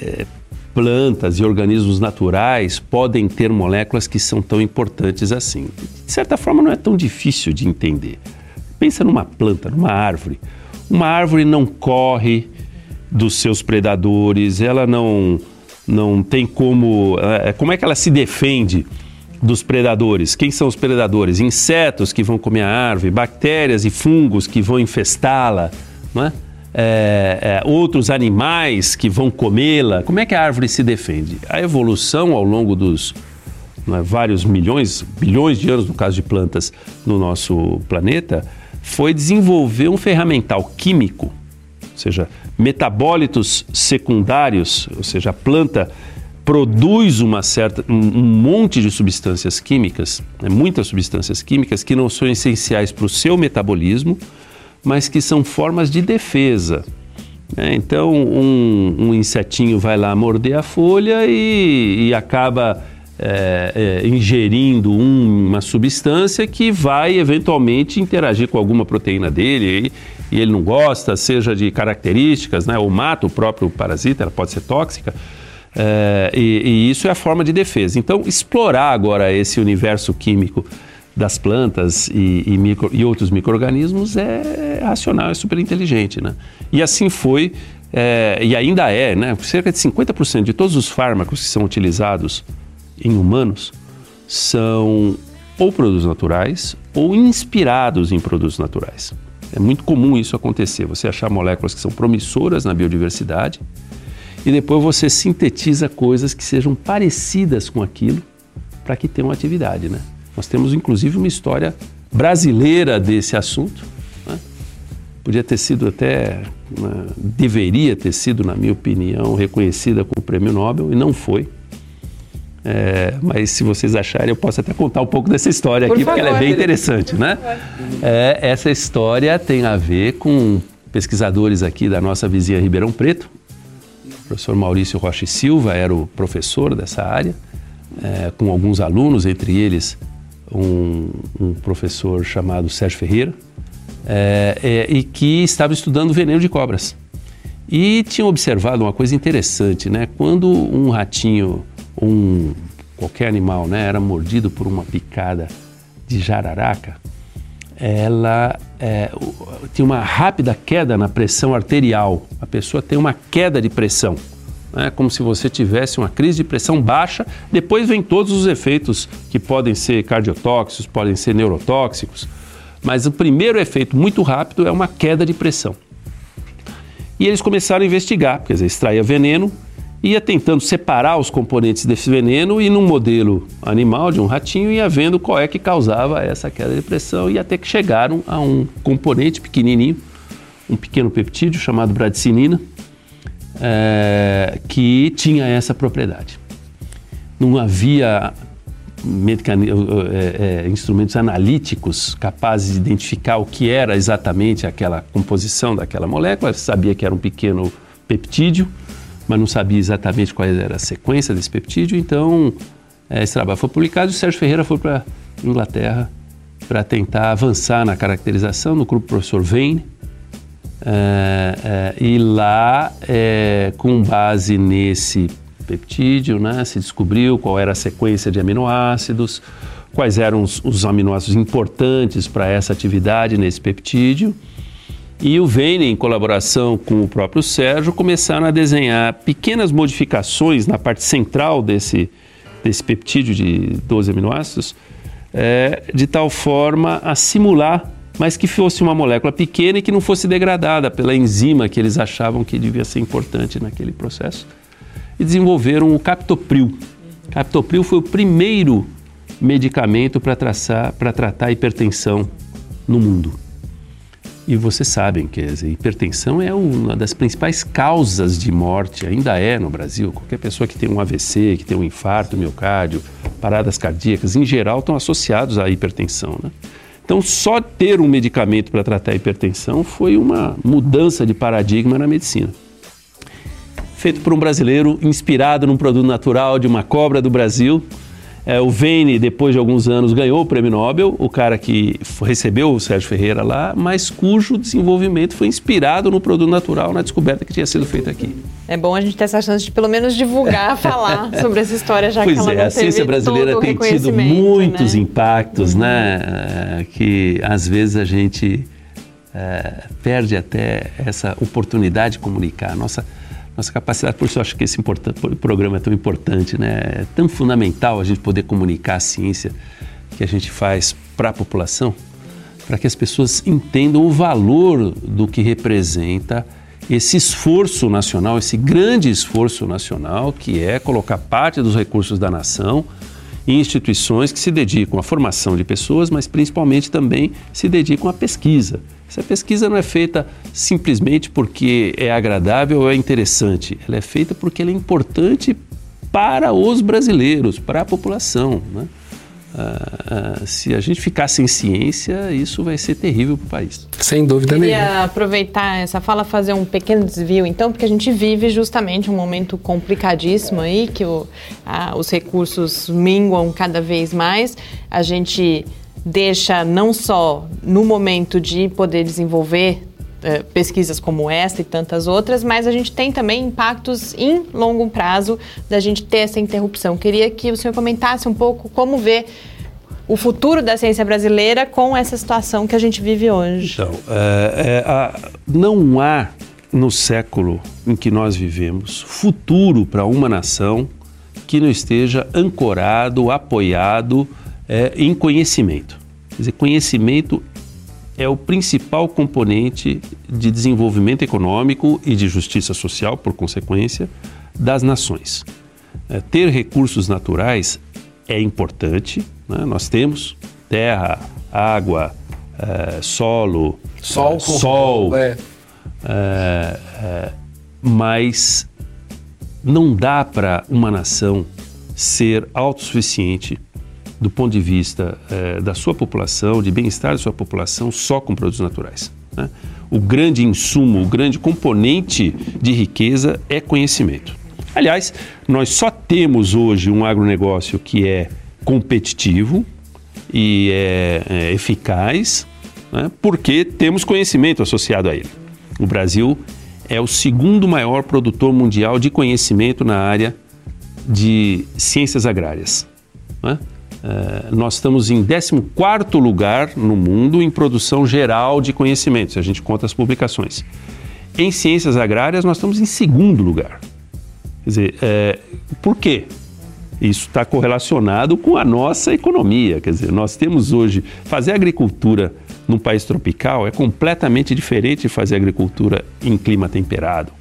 é, plantas e organismos naturais podem ter moléculas que são tão importantes assim. De certa forma, não é tão difícil de entender. Pensa numa planta, numa árvore. Uma árvore não corre dos seus predadores, ela não, não tem como. É, como é que ela se defende dos predadores? Quem são os predadores? Insetos que vão comer a árvore, bactérias e fungos que vão infestá-la, é? É, é, outros animais que vão comê-la. Como é que a árvore se defende? A evolução ao longo dos é, vários milhões, bilhões de anos, no caso de plantas, no nosso planeta, foi desenvolver um ferramental químico, ou seja, metabólitos secundários, ou seja, a planta produz uma certa, um, monte de substâncias químicas, né, muitas substâncias químicas que não são essenciais para o seu metabolismo, mas que são formas de defesa. Né? Então, um, um, insetinho vai lá morder a folha e, e acaba é, é, ingerindo um, uma substância que vai eventualmente interagir com alguma proteína dele e, e, ele não gosta, seja de características, né, ou mata o próprio parasita, ela pode ser tóxica. É, e, e, isso é a forma de defesa. Então, explorar agora esse universo químico das plantas e, e, micro, e outros micro-organismos é racional, é super inteligente. Né? E assim foi, é, e ainda é, né? cerca de 50% de todos os fármacos que são utilizados em humanos são ou produtos naturais ou inspirados em produtos naturais. É muito comum isso acontecer, você achar moléculas que são promissoras na biodiversidade e depois você sintetiza coisas que sejam parecidas com aquilo para que tenham atividade, né? Nós temos inclusive uma história brasileira desse assunto. Né? Podia ter sido até, né, deveria ter sido, na minha opinião, reconhecida com o prêmio Nobel e não foi. É, mas se vocês acharem, eu posso até contar um pouco dessa história Por aqui, favor, porque ela é bem interessante, né? É, essa história tem a ver com pesquisadores aqui da nossa vizinha Ribeirão Preto. O professor Maurício Rocha Silva era o professor dessa área, é, com alguns alunos, entre eles um, um professor chamado Sérgio Ferreira, é, é, e que estava estudando veneno de cobras. E tinha observado uma coisa interessante, né? Quando um ratinho, um qualquer animal, né, era mordido por uma picada de jararaca, ela é, tinha uma rápida queda na pressão arterial. A pessoa tem uma queda de pressão né, como se você tivesse uma crise de pressão baixa. Depois vem todos os efeitos que podem ser cardiotóxicos, podem ser neurotóxicos, mas o primeiro efeito muito rápido é uma queda de pressão. E eles começaram a investigar, quer dizer, extraía veneno, ia tentando separar os componentes desse veneno e num modelo animal de um ratinho ia vendo qual é que causava essa queda de pressão e até que chegaram a um componente pequenininho, um pequeno peptídeo chamado bradicinina, é, que tinha essa propriedade. Não havia é, é, instrumentos analíticos capazes de identificar o que era exatamente aquela composição daquela molécula, sabia que era um pequeno peptídeo, mas não sabia exatamente qual era a sequência desse peptídeo, então é, esse trabalho foi publicado e o Sérgio Ferreira foi para Inglaterra para tentar avançar na caracterização no grupo professor Vane, é, é, e lá, com base nesse peptídeo, né, se descobriu qual era a sequência de aminoácidos, quais eram os, os aminoácidos importantes para essa atividade nesse peptídeo. E o Vane, em colaboração com o próprio Sérgio, começaram a desenhar pequenas modificações na parte central desse, desse peptídeo de 12 aminoácidos, é, de tal forma a simular mas que fosse uma molécula pequena e que não fosse degradada pela enzima que eles achavam que devia ser importante naquele processo. E desenvolveram o captopril. Captopril foi o primeiro medicamento para tratar hipertensão no mundo. E vocês sabem que hipertensão é uma das principais causas de morte, ainda é no Brasil. Qualquer pessoa que tem um AVC, que tem um infarto miocárdio, paradas cardíacas, em geral estão associados à hipertensão. Né? Então, só ter um medicamento para tratar a hipertensão foi uma mudança de paradigma na medicina. Feito por um brasileiro, inspirado num produto natural de uma cobra do Brasil, é, o Vane, depois de alguns anos, ganhou o prêmio Nobel, o cara que recebeu o Sérgio Ferreira lá, mas cujo desenvolvimento foi inspirado no produto natural, na descoberta que tinha sido feita aqui. É bom a gente ter essa chance de pelo menos divulgar, falar sobre essa história, já pois que ela é, não a ciência brasileira tem tido muitos né? impactos, uhum. né? Que às vezes a gente é, perde até essa oportunidade de comunicar. Nossa, nossa capacidade, por isso eu acho que esse programa é tão importante, né? É tão fundamental a gente poder comunicar a ciência que a gente faz para a população, para que as pessoas entendam o valor do que representa esse esforço nacional, esse grande esforço nacional, que é colocar parte dos recursos da nação em instituições que se dedicam à formação de pessoas, mas principalmente também se dedicam à pesquisa. Essa pesquisa não é feita simplesmente porque é agradável ou é interessante, ela é feita porque ela é importante para os brasileiros, para a população. Né? Uh, uh, se a gente ficar sem ciência, isso vai ser terrível para o país. Sem dúvida Queria nenhuma. Queria aproveitar essa fala, fazer um pequeno desvio, então, porque a gente vive justamente um momento complicadíssimo aí, que o, os recursos minguam cada vez mais. A gente deixa não só no momento de poder desenvolver eh, pesquisas como essa e tantas outras, mas a gente tem também impactos em longo prazo da gente ter essa interrupção. Queria que o senhor comentasse um pouco como vê o futuro da ciência brasileira com essa situação que a gente vive hoje. Então, é, é, não há no século em que nós vivemos futuro para uma nação que não esteja ancorado, apoiado é, em conhecimento. Quer dizer, conhecimento é o principal componente de desenvolvimento econômico e de justiça social, por consequência, das nações. É, ter recursos naturais é importante, né? nós temos terra, água, é, solo, sol, é, sol é. É, é. mas não dá para uma nação ser autossuficiente do ponto de vista eh, da sua população, de bem-estar da sua população, só com produtos naturais. Né? O grande insumo, o grande componente de riqueza é conhecimento. Aliás, nós só temos hoje um agronegócio que é competitivo e é, é eficaz né? porque temos conhecimento associado a ele. O Brasil é o segundo maior produtor mundial de conhecimento na área de ciências agrárias. Né? Uh, nós estamos em 14 lugar no mundo em produção geral de conhecimento, se a gente conta as publicações. Em ciências agrárias, nós estamos em segundo lugar. Quer dizer, é, por quê? Isso está correlacionado com a nossa economia. Quer dizer, nós temos hoje. Fazer agricultura num país tropical é completamente diferente de fazer agricultura em clima temperado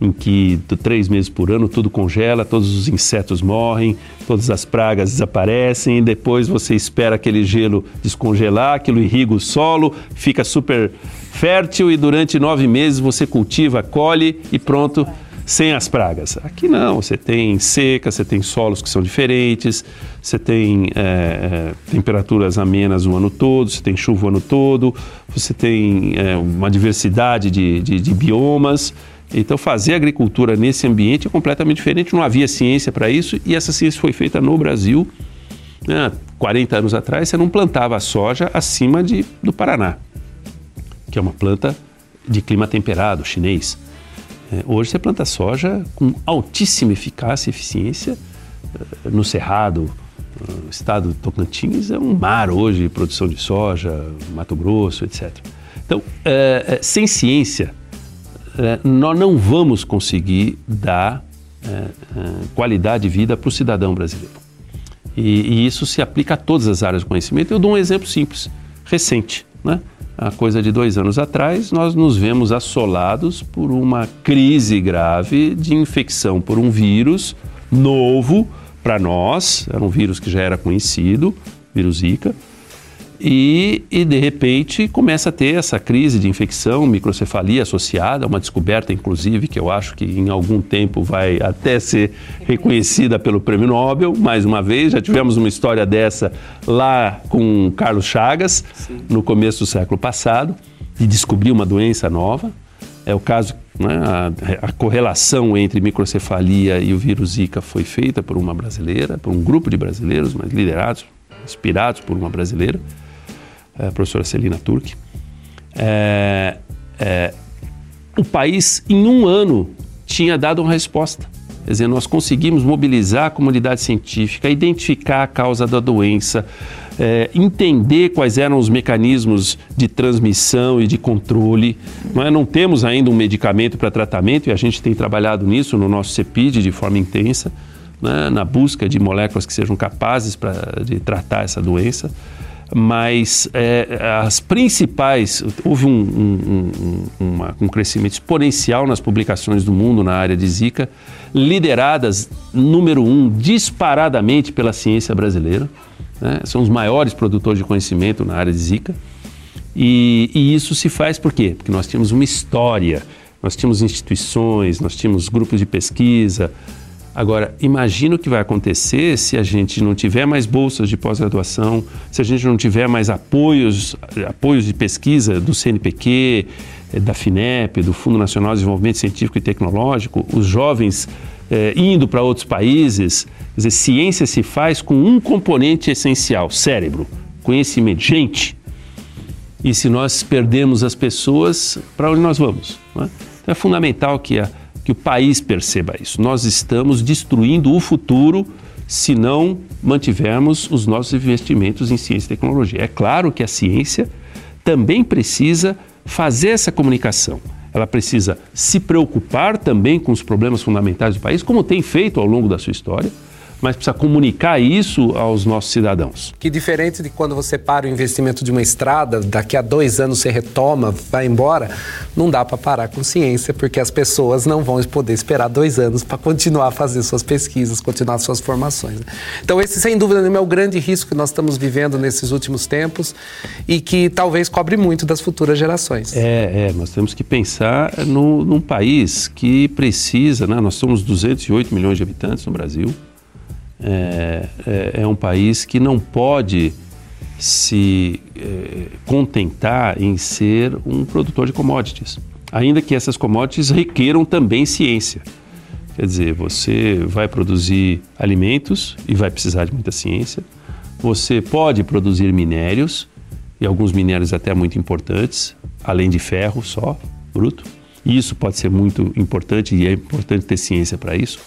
em que três meses por ano tudo congela, todos os insetos morrem, todas as pragas desaparecem, e depois você espera aquele gelo descongelar, aquilo irriga o solo, fica super fértil e durante nove meses você cultiva, colhe e pronto, sem as pragas. Aqui não, você tem seca, você tem solos que são diferentes, você tem é, temperaturas amenas o ano todo, você tem chuva o ano todo, você tem é, uma diversidade de, de, de biomas. Então, fazer agricultura nesse ambiente é completamente diferente, não havia ciência para isso e essa ciência foi feita no Brasil. Né? 40 anos atrás, você não plantava soja acima de, do Paraná, que é uma planta de clima temperado, chinês. É, hoje você planta soja com altíssima eficácia e eficiência é, no Cerrado, o estado do Tocantins é um mar hoje de produção de soja, Mato Grosso, etc. Então, é, sem ciência, nós não vamos conseguir dar é, é, qualidade de vida para o cidadão brasileiro. E, e, isso se aplica a todas as áreas de conhecimento. Eu dou um exemplo simples, recente. Né? Há coisa de dois anos atrás, nós nos vemos assolados por uma crise grave de infecção por um vírus novo para nós, era um vírus que já era conhecido, vírus Zika, e, e, de repente começa a ter essa crise de infecção, microcefalia associada, uma descoberta inclusive que eu acho que em algum tempo vai até ser reconhecida pelo Prêmio Nobel, mais uma vez, já tivemos uma história dessa lá com Carlos Chagas, Sim. no começo do século passado, de descobrir uma doença nova. É o caso, né, a, a correlação entre microcefalia e o vírus Zika foi feita por uma brasileira, por um grupo de brasileiros, mas liderados, inspirados por uma brasileira a professora Celina Turk. É, é, o país, em um ano, tinha dado uma resposta. Quer dizer, nós conseguimos mobilizar a comunidade científica, identificar a causa da doença, é, entender quais eram os mecanismos de transmissão e de controle. Não, é? não temos ainda um medicamento para tratamento e a gente tem trabalhado nisso no nosso CEPID de forma intensa, né? na busca de moléculas que sejam capazes pra, de tratar essa doença mas é, as principais, houve um, um, um, uma, um, crescimento exponencial nas publicações do mundo na área de Zika, lideradas, número um, disparadamente pela ciência brasileira. Né? São os maiores produtores de conhecimento na área de Zika. E, e isso se faz por quê? Porque nós tínhamos uma história, nós tínhamos instituições, nós tínhamos grupos de pesquisa, Agora, imagina o que vai acontecer se a gente não tiver mais bolsas de pós-graduação, se a gente não tiver mais apoios, apoios de pesquisa do CNPq, eh, da FINEP, do Fundo Nacional de Desenvolvimento Científico e Tecnológico, os jovens eh, indo para outros países. Quer dizer, ciência se faz com um componente essencial: cérebro, conhecimento, gente. E se nós perdemos as pessoas, para onde nós vamos? É? Então é fundamental que a que o país perceba isso. Nós estamos destruindo o futuro se não mantivermos os nossos investimentos em ciência e tecnologia. É claro que a ciência também precisa fazer essa comunicação. Ela precisa se preocupar também com os problemas fundamentais do país, como tem feito ao longo da sua história mas precisa comunicar isso aos nossos cidadãos. Que diferente de quando você para o investimento de uma estrada, daqui a dois anos você retoma, vai embora, não dá para parar com ciência, porque as pessoas não vão poder esperar dois anos para continuar a fazer suas pesquisas, continuar suas formações. Então esse, sem dúvida nenhuma, é o grande risco que nós estamos vivendo nesses últimos tempos e que talvez cobre muito das futuras gerações. É, é nós temos que pensar no, num país que precisa, né? nós somos 208 milhões de habitantes no Brasil, é, é, é um país que não pode se é, contentar em ser um produtor de commodities, ainda que essas commodities requeram também ciência. Quer dizer, você vai produzir alimentos e vai precisar de muita ciência. Você pode produzir minérios, e alguns minérios até muito importantes, além de ferro só, bruto. E isso pode ser muito importante e é importante ter ciência para isso.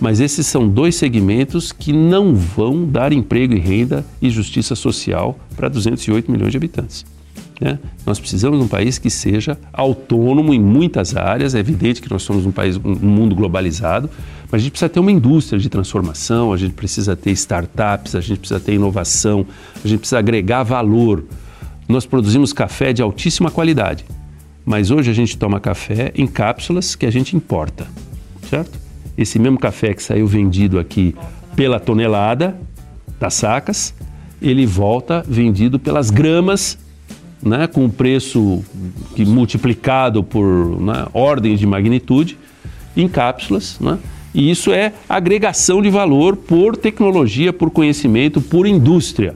Mas esses são dois segmentos que não vão dar emprego e renda e justiça social para 208 milhões de habitantes. Né? Nós precisamos de um país que seja autônomo em muitas áreas. É evidente que nós somos um país, um mundo globalizado, mas a gente precisa ter uma indústria de transformação, a gente precisa ter startups, a gente precisa ter inovação, a gente precisa agregar valor. Nós produzimos café de altíssima qualidade, mas hoje a gente toma café em cápsulas que a gente importa, certo? Esse mesmo café que saiu vendido aqui pela tonelada das sacas, ele volta vendido pelas gramas, né, com o preço que multiplicado por né, ordens de magnitude, em cápsulas. Né, e isso é agregação de valor por tecnologia, por conhecimento, por indústria.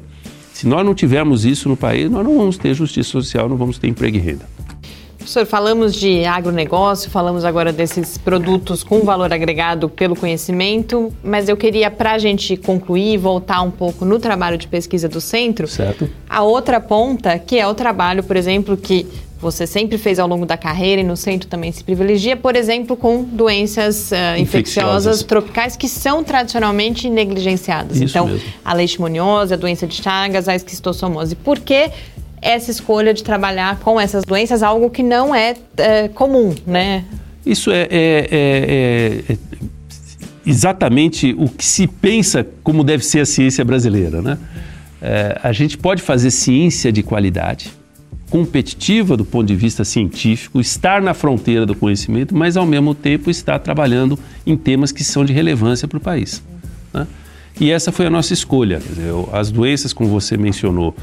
Se nós não tivermos isso no país, nós não vamos ter justiça social, não vamos ter emprego e renda. Professor, falamos de agronegócio, falamos agora desses produtos com valor agregado pelo conhecimento, mas eu queria, para a gente concluir, voltar um pouco no trabalho de pesquisa do centro. Certo. A outra ponta, que é o trabalho, por exemplo, que você sempre fez ao longo da carreira e no centro também se privilegia, por exemplo, com doenças uh, infecciosas, infecciosas, tropicais que são tradicionalmente negligenciadas. Isso então, mesmo. a leishmaniose, a doença de Chagas, a esquistossomose. Por que essa escolha de trabalhar com essas doenças, algo que não é, é comum, né? Isso é, é, é, é, exatamente o que se pensa como deve ser a ciência brasileira, né? É, a gente pode fazer ciência de qualidade, competitiva do ponto de vista científico, estar na fronteira do conhecimento, mas ao mesmo tempo estar trabalhando em temas que são de relevância para o país. Né? E essa foi a nossa escolha. Dizer, as doenças, como você mencionou,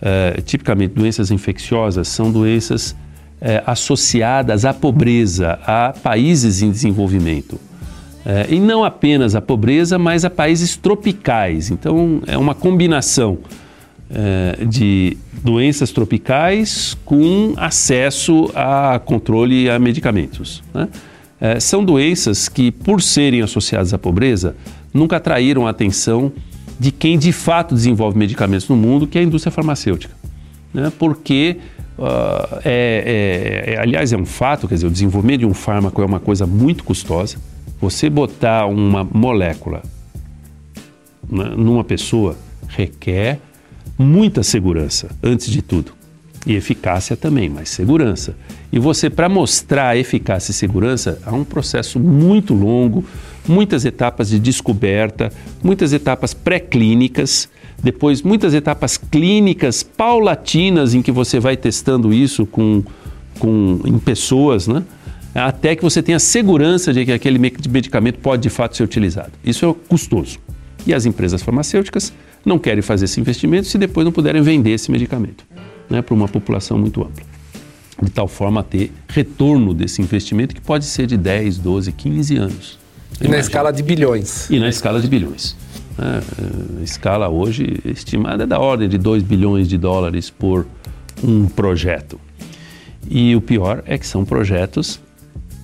é, tipicamente doenças infecciosas, são doenças é, associadas à pobreza, a países em desenvolvimento. É, e não apenas a pobreza, mas a países tropicais. Então, é uma combinação é, de doenças tropicais com acesso a controle e a medicamentos. Né? É, são doenças que, por serem associadas à pobreza, nunca atraíram a atenção de quem de fato desenvolve medicamentos no mundo, que é a indústria farmacêutica. Né? Porque, uh, é, é, é, aliás, é um fato, quer dizer, o desenvolvimento de um fármaco é uma coisa muito custosa. Você botar uma molécula né, numa pessoa requer muita segurança, antes de tudo. E eficácia também, mas segurança. E você, para mostrar eficácia e segurança, há um processo muito longo, muitas etapas de descoberta, muitas etapas pré-clínicas, depois muitas etapas clínicas paulatinas em que você vai testando isso com, com, em pessoas, né? até que você tenha segurança de que aquele medicamento pode de fato ser utilizado. Isso é custoso. E as empresas farmacêuticas não querem fazer esse investimento se depois não puderem vender esse medicamento né, para uma população muito ampla. De tal forma a ter retorno desse investimento que pode ser de 10, 12, 15 anos. E na escala de bilhões. E na escala de bilhões. A escala hoje estimada é da ordem de 2 bilhões de dólares por um projeto. E o pior é que são projetos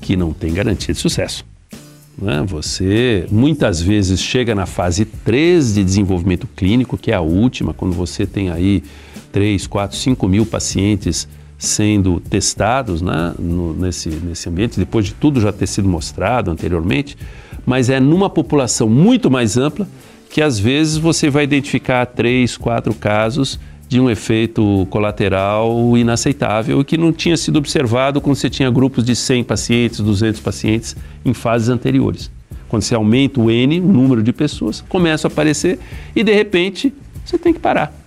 que não têm garantia de sucesso. Né? Você muitas vezes chega na fase 3 de desenvolvimento clínico, que é a última, quando você tem aí 3, 4, 5 mil pacientes sendo testados né, no, nesse, nesse ambiente, depois de tudo já ter sido mostrado anteriormente, mas é numa população muito mais ampla que às vezes você vai identificar três, quatro casos de um efeito colateral inaceitável e que não tinha sido observado quando você tinha grupos de 100 pacientes, 200 pacientes em fases anteriores. Quando você aumenta o N, o número de pessoas, começa a aparecer e de repente você tem que parar.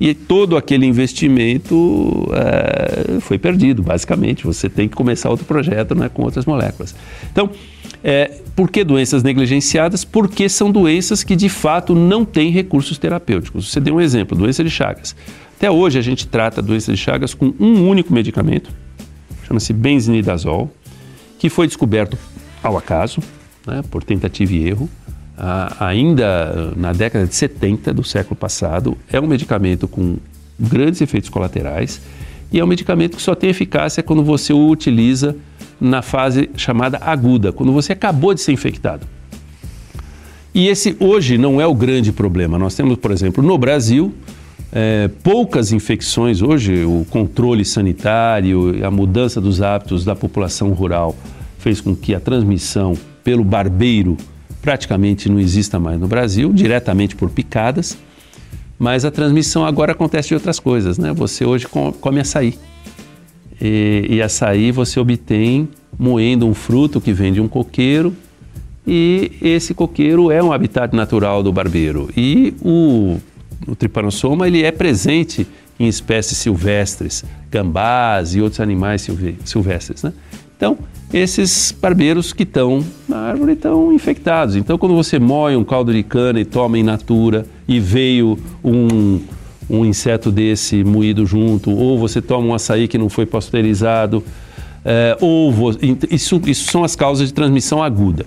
E todo aquele investimento é, foi perdido, basicamente. Você tem que começar outro projeto né, com outras moléculas. Então, é, por que doenças negligenciadas? Porque são doenças que de fato não têm recursos terapêuticos. Você deu um exemplo, doença de Chagas. Até hoje a gente trata doença de Chagas com um único medicamento, chama-se benzinidazol, que foi descoberto ao acaso, né, por tentativa e erro, ainda na década de 70 do século passado. É um medicamento com grandes efeitos colaterais e é um medicamento que só tem eficácia quando você o utiliza na fase chamada aguda, quando você acabou de ser infectado. E esse hoje não é o grande problema. Nós temos, por exemplo, no Brasil, é, poucas infecções. Hoje, o controle sanitário, a mudança dos hábitos da população rural fez com que a transmissão pelo barbeiro praticamente não exista mais no Brasil, diretamente por picadas. Mas a transmissão agora acontece de outras coisas, né? Você hoje come açaí. E, e açaí você obtém moendo um fruto que vem de um coqueiro e esse coqueiro é um habitat natural do barbeiro. E o, o tripanossoma ele é presente em espécies silvestres, gambás e outros animais silvestres. Né? Então, esses barbeiros que estão na árvore estão infectados. Então, quando você moe um caldo de cana e toma in natura e veio um, um inseto desse moído junto, ou você toma um açaí que não foi pasteurizado, é, ou isso, isso são as causas de transmissão aguda.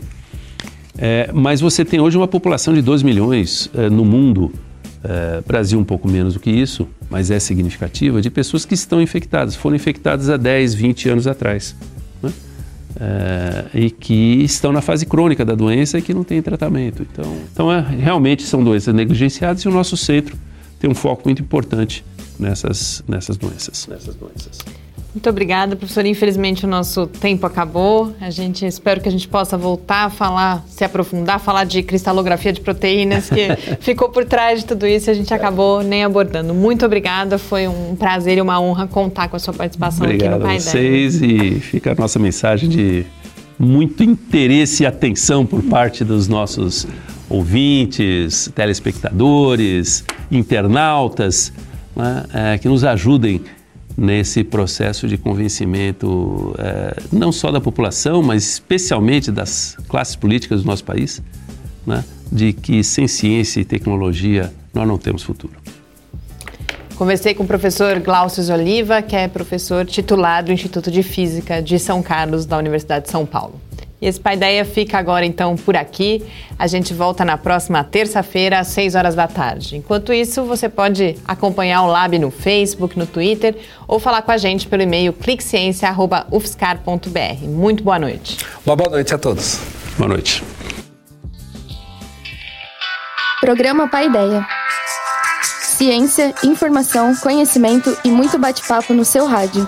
É, mas você tem hoje uma população de 2 milhões é, no mundo, Brasil um pouco menos do que isso, mas é significativa, de pessoas que estão infectadas, foram infectadas há 10, 20 anos atrás. Né? e que estão na fase crônica da doença e que não tem tratamento. Então, então é, realmente são doenças negligenciadas e o nosso centro tem um foco muito importante nessas, nessas doenças. Nessas doenças. Muito obrigada, professor. Infelizmente o nosso tempo acabou. A gente espero que a gente possa voltar a falar, se aprofundar, falar de cristalografia de proteínas, que ficou por trás de tudo isso e a gente acabou nem abordando. Muito obrigada, foi um prazer e uma honra contar com a sua participação Obrigado aqui no Pai a vocês e fica a nossa mensagem de muito interesse e atenção por parte dos nossos ouvintes, telespectadores, internautas, né, é, que nos ajudem nesse processo de convencimento, é, não só da população, mas especialmente das classes políticas do nosso país, né, de que sem ciência e tecnologia nós não temos futuro. Conversei com o professor Glaucio Oliva, que é professor titular do Instituto de Física de São Carlos, da Universidade de São Paulo. E esse Pai Ideia fica agora então por aqui. A gente volta na próxima terça-feira às 6 horas da tarde. Enquanto isso, você pode acompanhar o Lab no Facebook, no Twitter ou falar com a gente pelo e-mail cliqueciência@ufscar.br. Muito boa noite. Uma boa noite a todos. Boa noite. Programa Pai Ideia. Ciência, informação, conhecimento e muito bate-papo no seu rádio